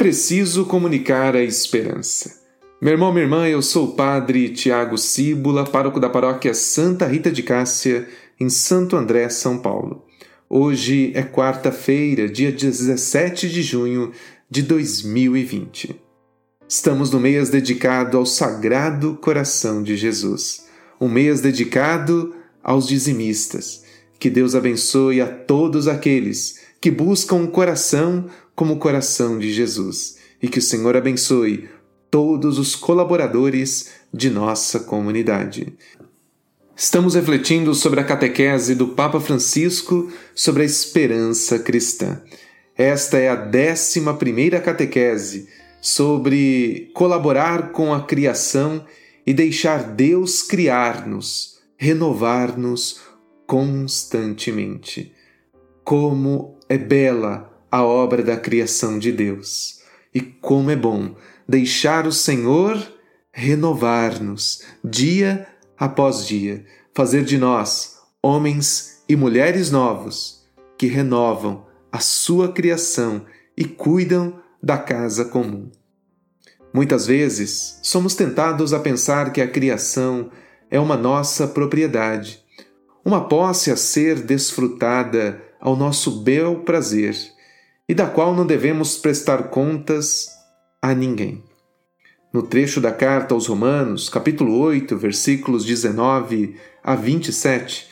preciso comunicar a esperança. Meu irmão, minha irmã, eu sou o padre Tiago Cíbula, pároco da paróquia Santa Rita de Cássia, em Santo André, São Paulo. Hoje é quarta-feira, dia 17 de junho de 2020. Estamos no mês dedicado ao Sagrado Coração de Jesus, um mês dedicado aos dizimistas. Que Deus abençoe a todos aqueles que buscam um coração como o coração de Jesus e que o Senhor abençoe todos os colaboradores de nossa comunidade. Estamos refletindo sobre a catequese do Papa Francisco sobre a esperança cristã. Esta é a décima primeira catequese sobre colaborar com a criação e deixar Deus criar-nos, renovar-nos constantemente. Como é bela a obra da criação de Deus e como é bom deixar o Senhor renovar-nos dia após dia, fazer de nós homens e mulheres novos que renovam a sua criação e cuidam da casa comum. Muitas vezes somos tentados a pensar que a criação é uma nossa propriedade, uma posse a ser desfrutada ao nosso bel prazer e da qual não devemos prestar contas a ninguém. No trecho da carta aos Romanos, capítulo 8, versículos 19 a 27,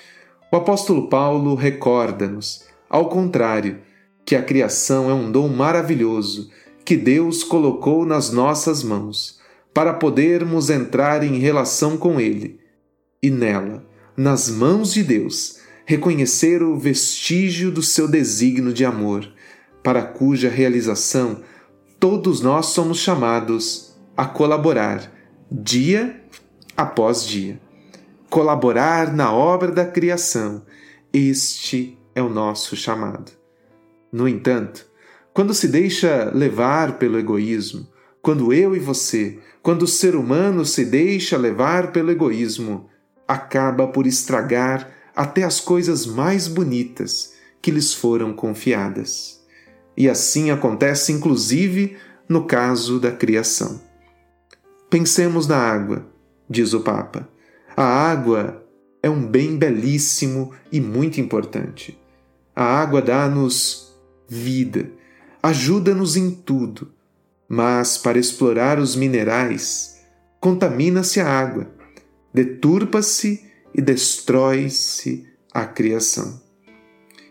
o apóstolo Paulo recorda-nos, ao contrário, que a criação é um dom maravilhoso que Deus colocou nas nossas mãos, para podermos entrar em relação com Ele e nela, nas mãos de Deus, reconhecer o vestígio do seu desígnio de amor, para cuja realização todos nós somos chamados a colaborar dia após dia. Colaborar na obra da criação, este é o nosso chamado. No entanto, quando se deixa levar pelo egoísmo, quando eu e você, quando o ser humano se deixa levar pelo egoísmo, acaba por estragar até as coisas mais bonitas que lhes foram confiadas. E assim acontece inclusive no caso da criação. Pensemos na água, diz o Papa. A água é um bem belíssimo e muito importante. A água dá-nos vida, ajuda-nos em tudo, mas para explorar os minerais, contamina-se a água, deturpa-se e destrói-se a criação.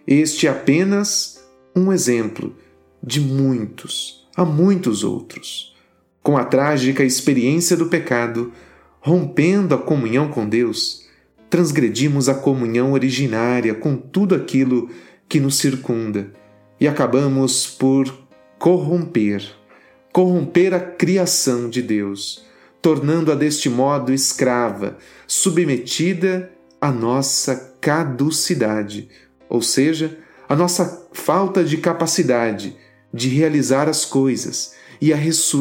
Este é apenas um exemplo de muitos, há muitos outros. Com a trágica experiência do pecado, rompendo a comunhão com Deus, transgredimos a comunhão originária com tudo aquilo que nos circunda e acabamos por corromper, corromper a criação de Deus, tornando-a deste modo escrava, submetida à nossa caducidade, ou seja, a nossa falta de capacidade de realizar as coisas e,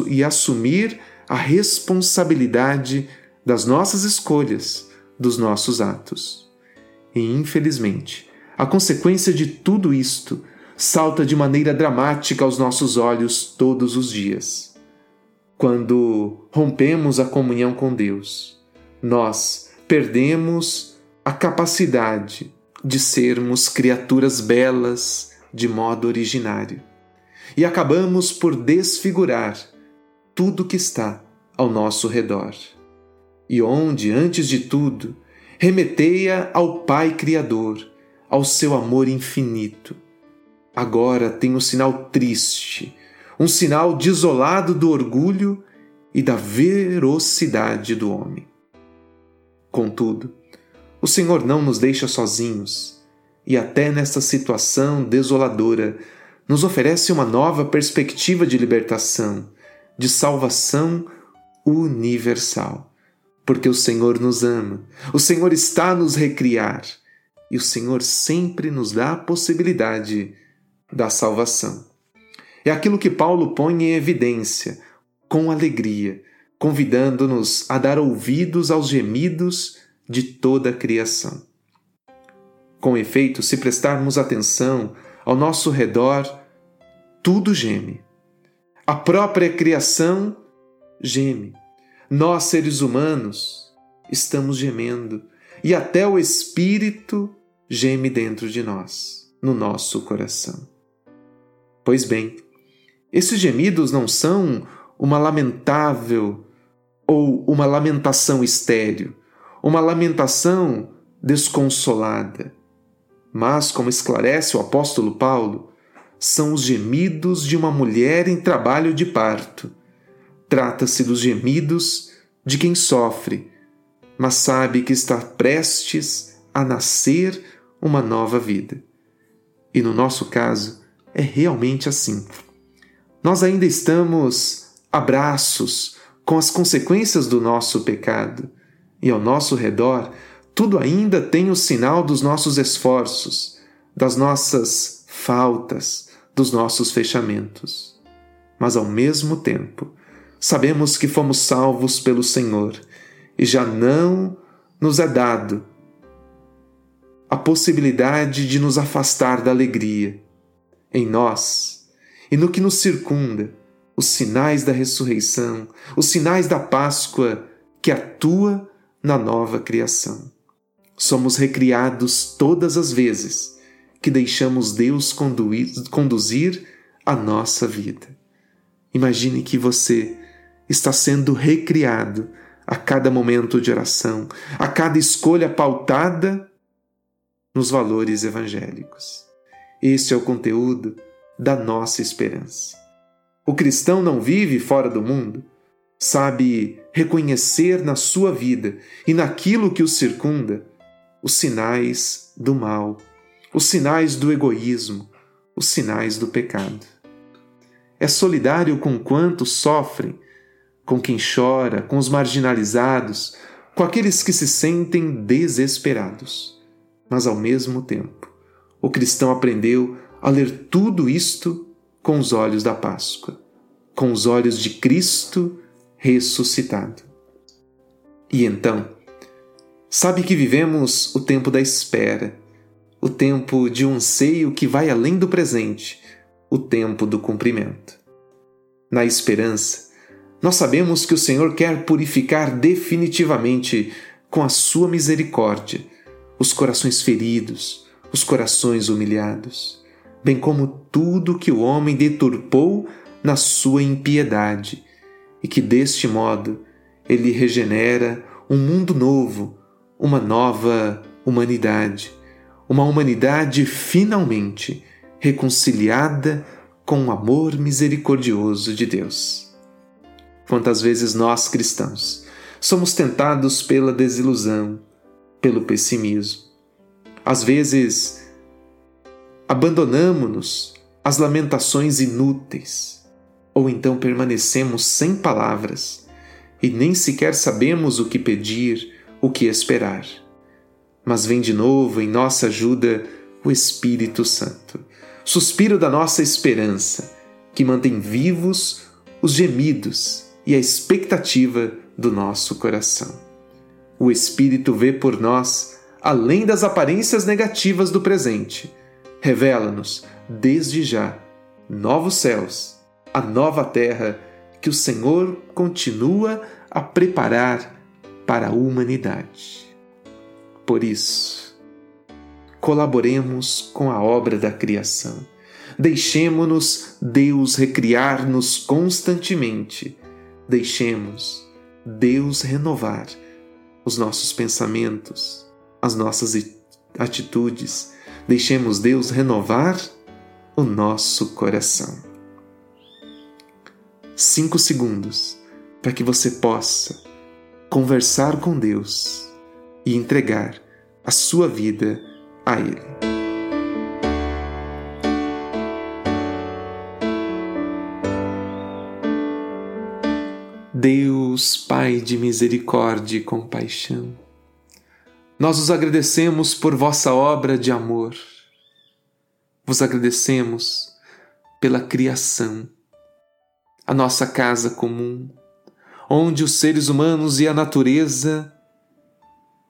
e assumir a responsabilidade das nossas escolhas, dos nossos atos. E, infelizmente, a consequência de tudo isto salta de maneira dramática aos nossos olhos todos os dias. Quando rompemos a comunhão com Deus, nós perdemos a capacidade de sermos criaturas belas de modo originário. E acabamos por desfigurar tudo que está ao nosso redor. E onde, antes de tudo, remeteia ao Pai Criador, ao seu amor infinito. Agora tem um sinal triste, um sinal desolado do orgulho e da verocidade do homem. Contudo, o Senhor não nos deixa sozinhos e, até nesta situação desoladora, nos oferece uma nova perspectiva de libertação, de salvação universal. Porque o Senhor nos ama, o Senhor está a nos recriar e o Senhor sempre nos dá a possibilidade da salvação. É aquilo que Paulo põe em evidência, com alegria, convidando-nos a dar ouvidos aos gemidos de toda a criação. Com efeito, se prestarmos atenção ao nosso redor, tudo geme. A própria criação geme. Nós, seres humanos, estamos gemendo e até o Espírito geme dentro de nós, no nosso coração. Pois bem, esses gemidos não são uma lamentável ou uma lamentação estéril, uma lamentação desconsolada, mas, como esclarece o apóstolo Paulo, são os gemidos de uma mulher em trabalho de parto. Trata-se dos gemidos de quem sofre, mas sabe que está prestes a nascer uma nova vida. E no nosso caso, é realmente assim. Nós ainda estamos a braços com as consequências do nosso pecado, e ao nosso redor, tudo ainda tem o sinal dos nossos esforços, das nossas faltas, dos nossos fechamentos. Mas ao mesmo tempo, sabemos que fomos salvos pelo Senhor e já não nos é dado a possibilidade de nos afastar da alegria em nós e no que nos circunda, os sinais da ressurreição, os sinais da Páscoa que atua na nova criação. Somos recriados todas as vezes que deixamos Deus conduzir a nossa vida. Imagine que você está sendo recriado a cada momento de oração, a cada escolha pautada nos valores evangélicos. Este é o conteúdo da nossa esperança. O cristão não vive fora do mundo, sabe reconhecer na sua vida e naquilo que o circunda os sinais do mal, os sinais do egoísmo, os sinais do pecado. É solidário com quantos sofrem, com quem chora, com os marginalizados, com aqueles que se sentem desesperados. Mas ao mesmo tempo, o cristão aprendeu a ler tudo isto com os olhos da Páscoa, com os olhos de Cristo ressuscitado. E então, sabe que vivemos o tempo da espera, o tempo de um anseio que vai além do presente, o tempo do cumprimento. Na esperança, nós sabemos que o Senhor quer purificar definitivamente com a sua misericórdia os corações feridos, os corações humilhados, bem como tudo que o homem deturpou na sua impiedade, e que deste modo ele regenera um mundo novo, uma nova humanidade, uma humanidade finalmente reconciliada com o amor misericordioso de Deus. Quantas vezes nós cristãos somos tentados pela desilusão, pelo pessimismo. Às vezes, abandonamos-nos às lamentações inúteis, ou então permanecemos sem palavras e nem sequer sabemos o que pedir, o que esperar. Mas vem de novo em nossa ajuda o Espírito Santo, suspiro da nossa esperança, que mantém vivos os gemidos e a expectativa do nosso coração. O Espírito vê por nós além das aparências negativas do presente. Revela-nos, desde já, novos céus, a nova terra que o Senhor continua a preparar para a humanidade. Por isso, colaboremos com a obra da criação. Deixemos-nos Deus recriar-nos constantemente. Deixemos Deus renovar os nossos pensamentos, as nossas atitudes. Deixemos Deus renovar o nosso coração. Cinco segundos para que você possa conversar com Deus e entregar a sua vida a Ele. Deus, Pai de misericórdia e compaixão, nós os agradecemos por vossa obra de amor. Vos agradecemos pela criação, a nossa casa comum, onde os seres humanos e a natureza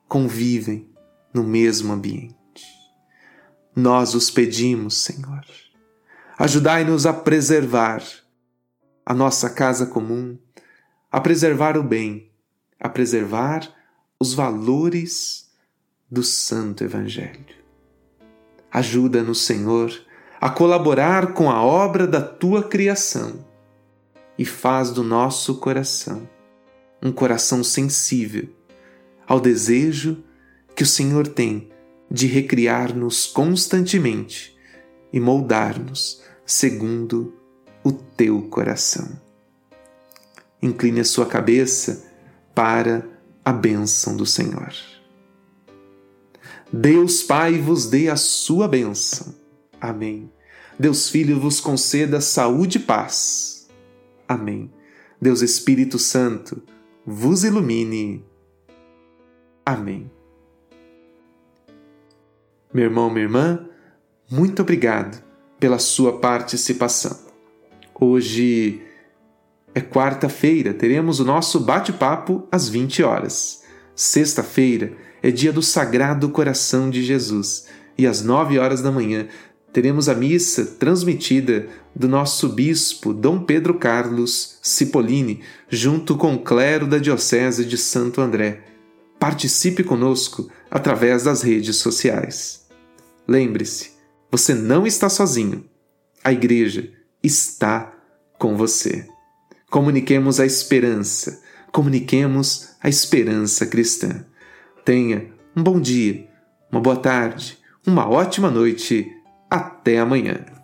convivem no mesmo ambiente. Nós os pedimos, Senhor, ajudai-nos a preservar a nossa casa comum, a preservar o bem, a preservar os valores do Santo Evangelho. Ajuda-nos, Senhor, a colaborar com a obra da tua criação e faz do nosso coração um coração sensível ao desejo que o Senhor tem de recriar-nos constantemente e moldar-nos segundo o teu coração. Incline a sua cabeça para a bênção do Senhor. Deus Pai vos dê a sua bênção. Amém. Deus Filho vos conceda saúde e paz. Amém. Deus Espírito Santo vos ilumine. Amém. Meu irmão, minha irmã, muito obrigado pela sua participação. Hoje é quarta-feira, teremos o nosso bate-papo às 20 horas. Sexta-feira é dia do Sagrado Coração de Jesus e às 9 horas da manhã teremos a missa transmitida do nosso bispo Dom Pedro Carlos Cipollini, junto com o clero da Diocese de Santo André. Participe conosco através das redes sociais. Lembre-se, você não está sozinho. A igreja está com você. Comuniquemos a esperança, comuniquemos a esperança cristã. Tenha um bom dia, uma boa tarde, uma ótima noite. Até amanhã.